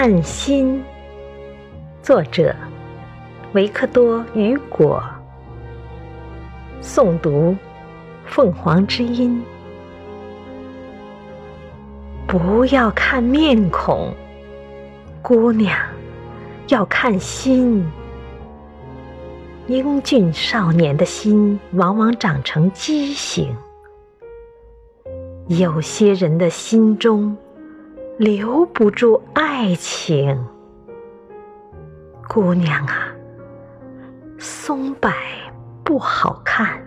看心。作者：维克多·雨果。诵读：凤凰之音。不要看面孔，姑娘，要看心。英俊少年的心，往往长成畸形。有些人的心中留不住爱情，姑娘啊，松柏不好看，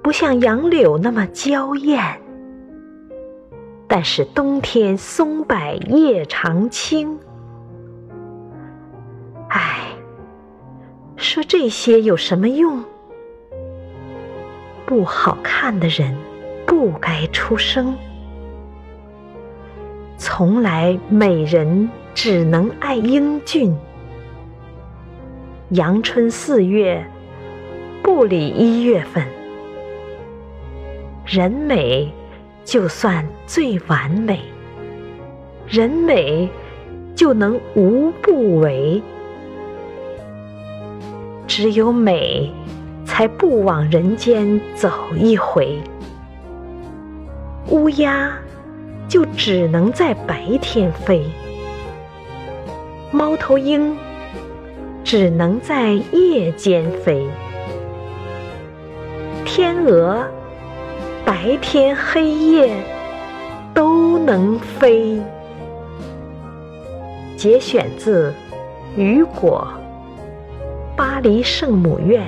不像杨柳那么娇艳。但是冬天松柏叶常青，唉，说这些有什么用？不好看的人。不该出生。从来美人只能爱英俊。阳春四月，不理一月份。人美，就算最完美。人美，就能无不为。只有美，才不枉人间走一回。乌鸦就只能在白天飞，猫头鹰只能在夜间飞，天鹅白天黑夜都能飞。节选自《雨果·巴黎圣母院》。